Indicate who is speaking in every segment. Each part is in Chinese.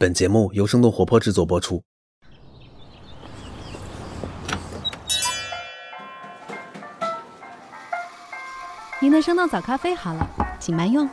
Speaker 1: 本节目由生动活泼制作播出。
Speaker 2: 您的生动早咖啡好了，请慢用。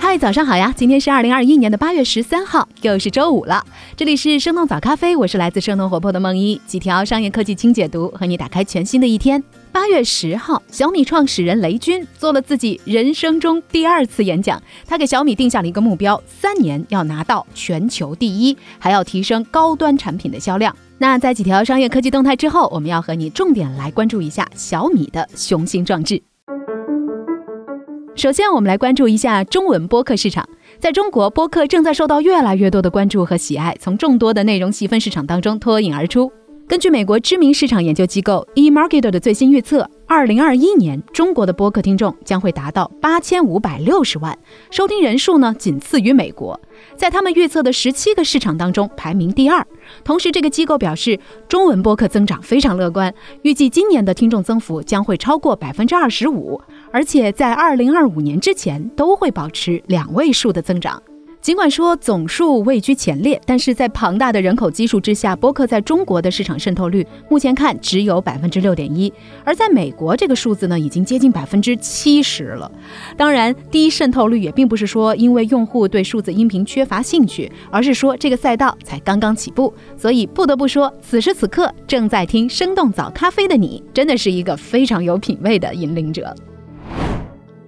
Speaker 2: 嗨，早上好呀！今天是二零二一年的八月十三号，又是周五了。这里是生动早咖啡，我是来自生动活泼的梦一，几条商业科技轻解读，和你打开全新的一天。八月十号，小米创始人雷军做了自己人生中第二次演讲，他给小米定下了一个目标：三年要拿到全球第一，还要提升高端产品的销量。那在几条商业科技动态之后，我们要和你重点来关注一下小米的雄心壮志。首先，我们来关注一下中文播客市场。在中国，播客正在受到越来越多的关注和喜爱，从众多的内容细分市场当中脱颖而出。根据美国知名市场研究机构 eMarketer 的最新预测，二零二一年中国的播客听众将会达到八千五百六十万，收听人数呢仅次于美国，在他们预测的十七个市场当中排名第二。同时，这个机构表示，中文播客增长非常乐观，预计今年的听众增幅将会超过百分之二十五。而且在二零二五年之前都会保持两位数的增长。尽管说总数位居前列，但是在庞大的人口基数之下，播客在中国的市场渗透率目前看只有百分之六点一，而在美国这个数字呢已经接近百分之七十了。当然，低渗透率也并不是说因为用户对数字音频缺乏兴趣，而是说这个赛道才刚刚起步。所以不得不说，此时此刻正在听生动早咖啡的你，真的是一个非常有品位的引领者。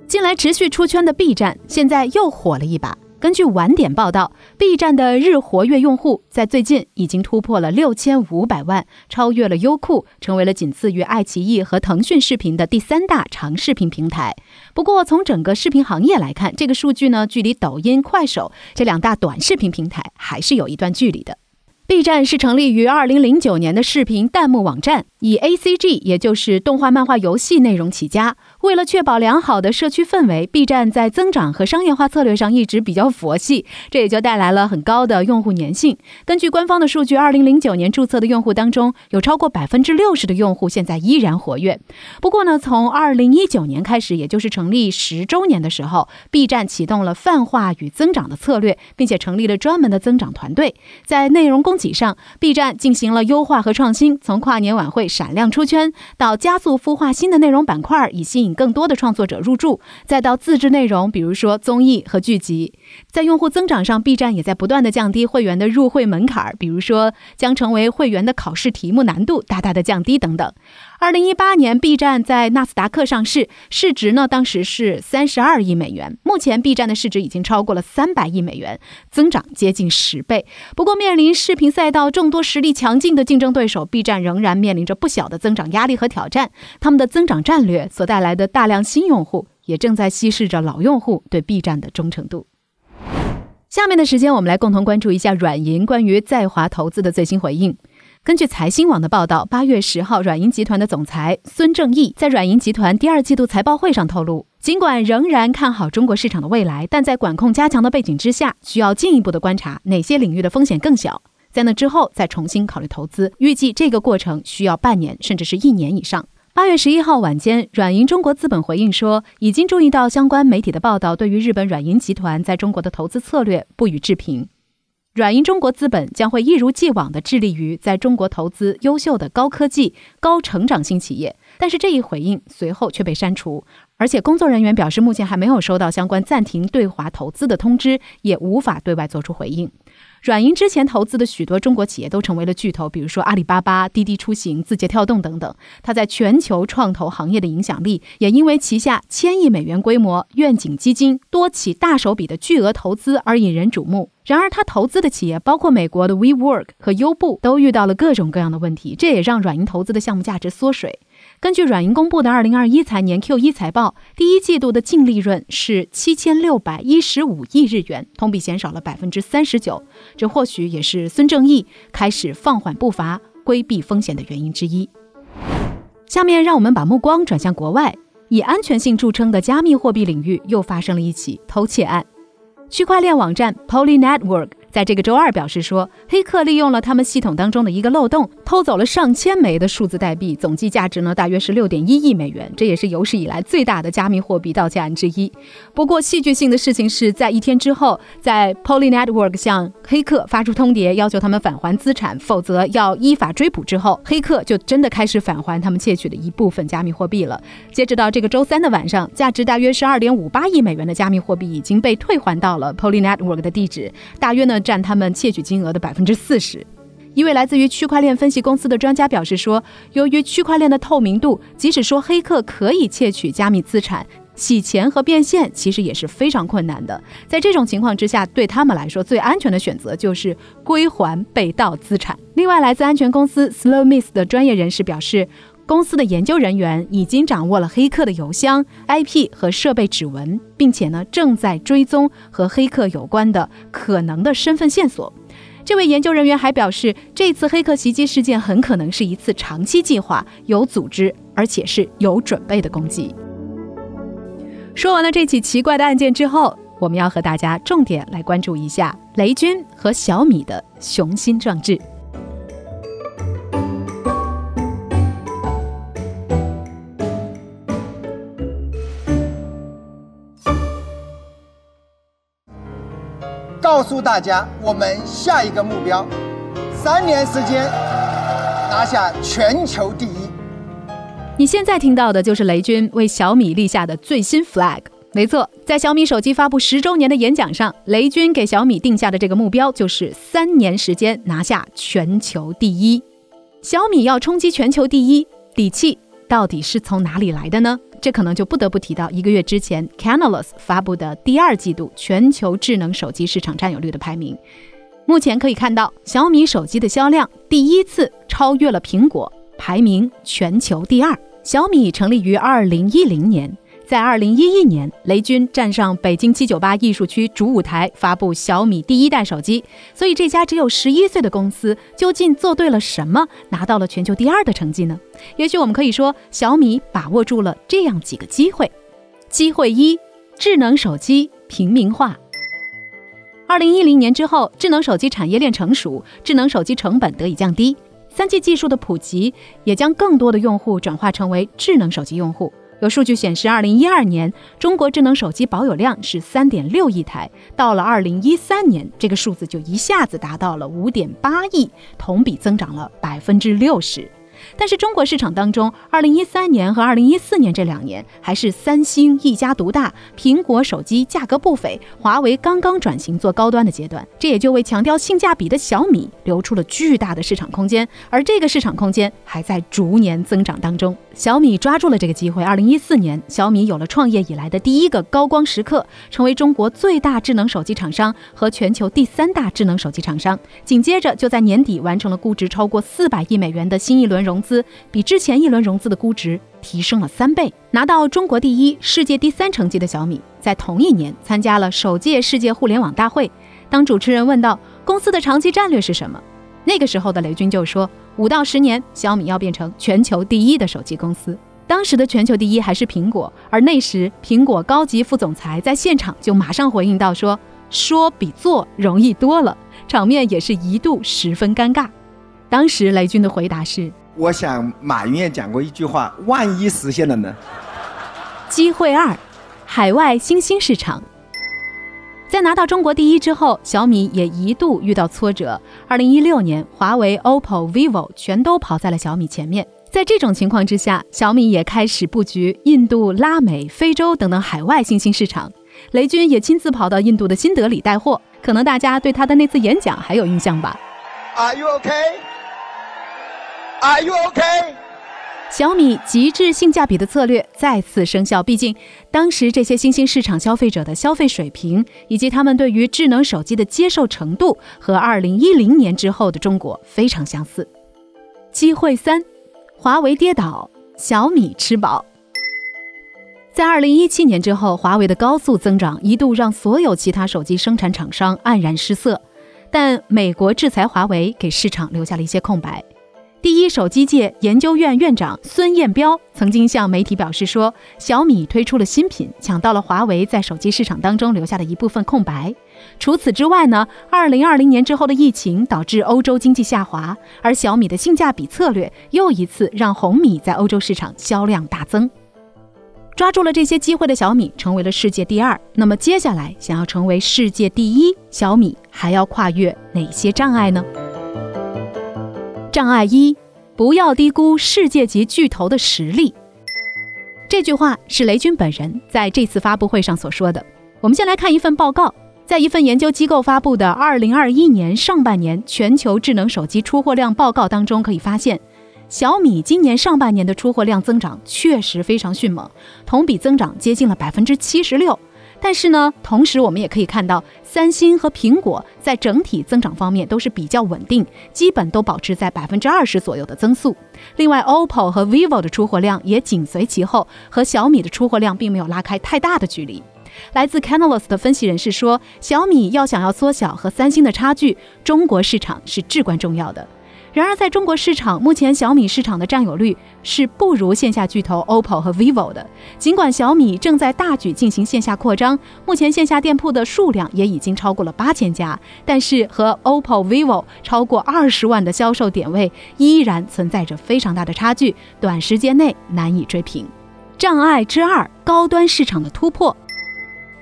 Speaker 2: 近来持续出圈的 B 站，现在又火了一把。根据晚点报道，B 站的日活跃用户在最近已经突破了六千五百万，超越了优酷，成为了仅次于爱奇艺和腾讯视频的第三大长视频平台。不过，从整个视频行业来看，这个数据呢，距离抖音、快手这两大短视频平台还是有一段距离的。B 站是成立于二零零九年的视频弹幕网站，以 A C G，也就是动画、漫画、游戏内容起家。为了确保良好的社区氛围，B 站在增长和商业化策略上一直比较佛系，这也就带来了很高的用户粘性。根据官方的数据，二零零九年注册的用户当中，有超过百分之六十的用户现在依然活跃。不过呢，从二零一九年开始，也就是成立十周年的时候，B 站启动了泛化与增长的策略，并且成立了专门的增长团队，在内容供给上，B 站进行了优化和创新，从跨年晚会闪亮出圈，到加速孵化新的内容板块，以吸引。更多的创作者入驻，再到自制内容，比如说综艺和剧集。在用户增长上，B 站也在不断的降低会员的入会门槛，比如说将成为会员的考试题目难度大大的降低等等。二零一八年，B 站在纳斯达克上市，市值呢当时是三十二亿美元。目前，B 站的市值已经超过了三百亿美元，增长接近十倍。不过，面临视频赛道众多实力强劲的竞争对手，B 站仍然面临着不小的增长压力和挑战。他们的增长战略所带来的大量新用户，也正在稀释着老用户对 B 站的忠诚度。下面的时间，我们来共同关注一下软银关于在华投资的最新回应。根据财新网的报道，八月十号，软银集团的总裁孙正义在软银集团第二季度财报会上透露，尽管仍然看好中国市场的未来，但在管控加强的背景之下，需要进一步的观察哪些领域的风险更小，在那之后再重新考虑投资。预计这个过程需要半年甚至是一年以上。八月十一号晚间，软银中国资本回应说，已经注意到相关媒体的报道，对于日本软银集团在中国的投资策略不予置评。软银中国资本将会一如既往地致力于在中国投资优秀的高科技、高成长性企业，但是这一回应随后却被删除，而且工作人员表示，目前还没有收到相关暂停对华投资的通知，也无法对外做出回应。软银之前投资的许多中国企业都成为了巨头，比如说阿里巴巴、滴滴出行、字节跳动等等。它在全球创投行业的影响力，也因为旗下千亿美元规模愿景基金多起大手笔的巨额投资而引人瞩目。然而，他投资的企业包括美国的 WeWork 和优步，都遇到了各种各样的问题，这也让软银投资的项目价值缩水。根据软银公布的二零二一财年 Q 一财报，第一季度的净利润是七千六百一十五亿日元，同比减少了百分之三十九。这或许也是孙正义开始放缓步伐、规避风险的原因之一。下面让我们把目光转向国外，以安全性著称的加密货币领域又发生了一起偷窃案。区块链网站 Poly Network。在这个周二表示说，黑客利用了他们系统当中的一个漏洞，偷走了上千枚的数字代币，总计价值呢大约是六点一亿美元，这也是有史以来最大的加密货币盗窃案之一。不过戏剧性的事情是在一天之后，在 Poly Network 向黑客发出通牒，要求他们返还资产，否则要依法追捕之后，黑客就真的开始返还他们窃取的一部分加密货币了。截止到这个周三的晚上，价值大约是二点五八亿美元的加密货币已经被退还到了 Poly Network 的地址，大约呢。占他们窃取金额的百分之四十。一位来自于区块链分析公司的专家表示说，由于区块链的透明度，即使说黑客可以窃取加密资产，洗钱和变现其实也是非常困难的。在这种情况之下，对他们来说最安全的选择就是归还被盗资产。另外，来自安全公司 Slow Miss 的专业人士表示，公司的研究人员已经掌握了黑客的邮箱、IP 和设备指纹，并且呢正在追踪和黑客有关的可能的身份线索。这位研究人员还表示，这次黑客袭击事件很可能是一次长期计划、有组织而且是有准备的攻击。说完了这起奇怪的案件之后，我们要和大家重点来关注一下雷军和小米的雄心壮志。
Speaker 3: 告诉大家，我们下一个目标，三年时间拿下全球第一。
Speaker 2: 你现在听到的就是雷军为小米立下的最新 flag。没错，在小米手机发布十周年的演讲上，雷军给小米定下的这个目标就是三年时间拿下全球第一。小米要冲击全球第一，底气到底是从哪里来的呢？这可能就不得不提到一个月之前 Canalys 发布的第二季度全球智能手机市场占有率的排名。目前可以看到，小米手机的销量第一次超越了苹果，排名全球第二。小米成立于二零一零年。在二零一一年，雷军站上北京七九八艺术区主舞台，发布小米第一代手机。所以，这家只有十一岁的公司究竟做对了什么，拿到了全球第二的成绩呢？也许我们可以说，小米把握住了这样几个机会：机会一，智能手机平民化。二零一零年之后，智能手机产业链成熟，智能手机成本得以降低，三 G 技术的普及也将更多的用户转化成为智能手机用户。有数据显示，二零一二年中国智能手机保有量是三点六亿台，到了二零一三年，这个数字就一下子达到了五点八亿，同比增长了百分之六十。但是中国市场当中，二零一三年和二零一四年这两年还是三星一家独大，苹果手机价格不菲，华为刚刚转型做高端的阶段，这也就为强调性价比的小米留出了巨大的市场空间，而这个市场空间还在逐年增长当中。小米抓住了这个机会，二零一四年，小米有了创业以来的第一个高光时刻，成为中国最大智能手机厂商和全球第三大智能手机厂商。紧接着就在年底完成了估值超过四百亿美元的新一轮融资，比之前一轮融资的估值提升了三倍，拿到中国第一、世界第三成绩的小米，在同一年参加了首届世界互联网大会。当主持人问到公司的长期战略是什么？那个时候的雷军就说：“五到十年，小米要变成全球第一的手机公司。”当时的全球第一还是苹果，而那时苹果高级副总裁在现场就马上回应到说：“说比做容易多了。”场面也是一度十分尴尬。当时雷军的回答是：“
Speaker 3: 我想马云也讲过一句话，万一实现了呢？”
Speaker 2: 机会二，海外新兴市场。在拿到中国第一之后，小米也一度遇到挫折。二零一六年，华为、OPPO、vivo 全都跑在了小米前面。在这种情况之下，小米也开始布局印度、拉美、非洲等等海外新兴市场。雷军也亲自跑到印度的新德里带货，可能大家对他的那次演讲还有印象吧
Speaker 3: ？Are you okay? Are you okay?
Speaker 2: 小米极致性价比的策略再次生效，毕竟当时这些新兴市场消费者的消费水平以及他们对于智能手机的接受程度和2010年之后的中国非常相似。机会三，华为跌倒，小米吃饱。在2017年之后，华为的高速增长一度让所有其他手机生产厂商黯然失色，但美国制裁华为给市场留下了一些空白。第一手机界研究院院长孙彦彪曾经向媒体表示说：“小米推出了新品，抢到了华为在手机市场当中留下的一部分空白。”除此之外呢，二零二零年之后的疫情导致欧洲经济下滑，而小米的性价比策略又一次让红米在欧洲市场销量大增。抓住了这些机会的小米成为了世界第二。那么接下来想要成为世界第一，小米还要跨越哪些障碍呢？障碍一：不要低估世界级巨头的实力。这句话是雷军本人在这次发布会上所说的。我们先来看一份报告，在一份研究机构发布的二零二一年上半年全球智能手机出货量报告当中，可以发现。小米今年上半年的出货量增长确实非常迅猛，同比增长接近了百分之七十六。但是呢，同时我们也可以看到，三星和苹果在整体增长方面都是比较稳定，基本都保持在百分之二十左右的增速。另外，OPPO 和 vivo 的出货量也紧随其后，和小米的出货量并没有拉开太大的距离。来自 Canalys 的分析人士说，小米要想要缩小和三星的差距，中国市场是至关重要的。然而，在中国市场，目前小米市场的占有率是不如线下巨头 OPPO 和 vivo 的。尽管小米正在大举进行线下扩张，目前线下店铺的数量也已经超过了八千家，但是和 OPPO、vivo 超过二十万的销售点位依然存在着非常大的差距，短时间内难以追平。障碍之二：高端市场的突破。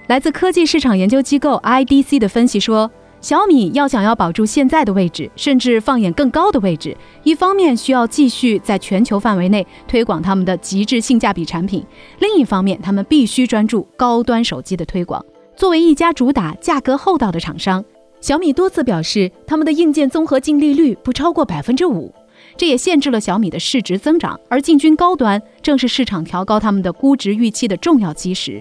Speaker 2: 来自科技市场研究机构 IDC 的分析说。小米要想要保住现在的位置，甚至放眼更高的位置，一方面需要继续在全球范围内推广他们的极致性价比产品，另一方面他们必须专注高端手机的推广。作为一家主打价格厚道的厂商，小米多次表示他们的硬件综合净利率不超过百分之五，这也限制了小米的市值增长。而进军高端正是市场调高他们的估值预期的重要基石。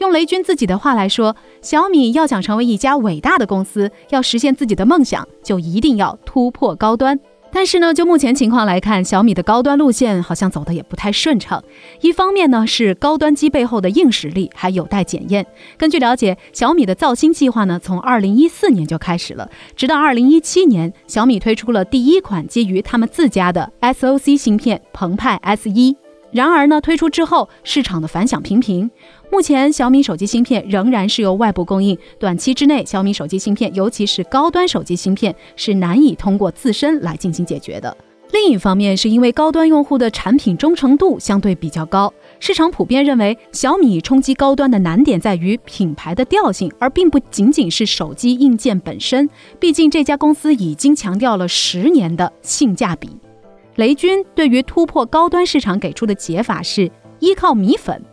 Speaker 2: 用雷军自己的话来说，小米要想成为一家伟大的公司，要实现自己的梦想，就一定要突破高端。但是呢，就目前情况来看，小米的高端路线好像走的也不太顺畅。一方面呢，是高端机背后的硬实力还有待检验。根据了解，小米的造星计划呢，从二零一四年就开始了，直到二零一七年，小米推出了第一款基于他们自家的 SOC 芯片澎湃 S 一。然而呢，推出之后市场的反响平平。目前小米手机芯片仍然是由外部供应，短期之内小米手机芯片，尤其是高端手机芯片是难以通过自身来进行解决的。另一方面，是因为高端用户的产品忠诚度相对比较高，市场普遍认为小米冲击高端的难点在于品牌的调性，而并不仅仅是手机硬件本身。毕竟这家公司已经强调了十年的性价比。雷军对于突破高端市场给出的解法是依靠米粉。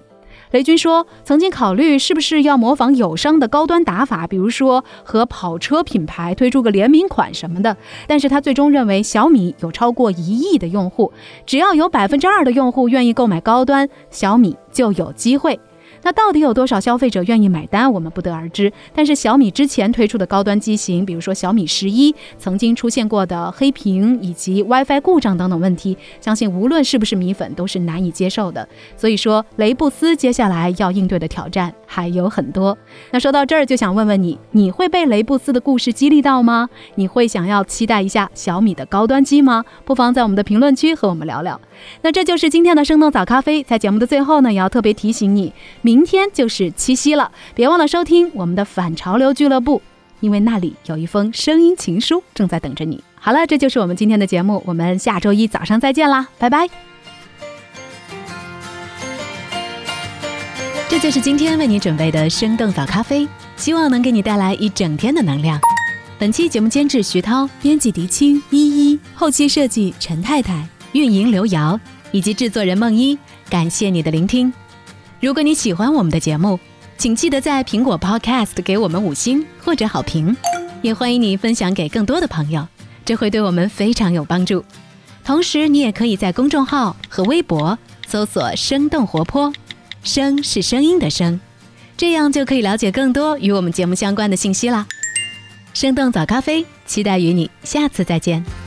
Speaker 2: 雷军说，曾经考虑是不是要模仿友商的高端打法，比如说和跑车品牌推出个联名款什么的。但是他最终认为，小米有超过一亿的用户，只要有百分之二的用户愿意购买高端，小米就有机会。那到底有多少消费者愿意买单，我们不得而知。但是小米之前推出的高端机型，比如说小米十一，曾经出现过的黑屏以及 WiFi 故障等等问题，相信无论是不是米粉，都是难以接受的。所以说，雷布斯接下来要应对的挑战还有很多。那说到这儿，就想问问你，你会被雷布斯的故事激励到吗？你会想要期待一下小米的高端机吗？不妨在我们的评论区和我们聊聊。那这就是今天的生动早咖啡，在节目的最后呢，也要特别提醒你。明天就是七夕了，别忘了收听我们的反潮流俱乐部，因为那里有一封声音情书正在等着你。好了，这就是我们今天的节目，我们下周一早上再见啦，拜拜。这就是今天为你准备的生动早咖啡，希望能给你带来一整天的能量。本期节目监制徐涛，编辑狄青依依，后期设计陈太太，运营刘瑶以及制作人梦一，感谢你的聆听。如果你喜欢我们的节目，请记得在苹果 Podcast 给我们五星或者好评，也欢迎你分享给更多的朋友，这会对我们非常有帮助。同时，你也可以在公众号和微博搜索“生动活泼”，声是声音的声，这样就可以了解更多与我们节目相关的信息啦。生动早咖啡，期待与你下次再见。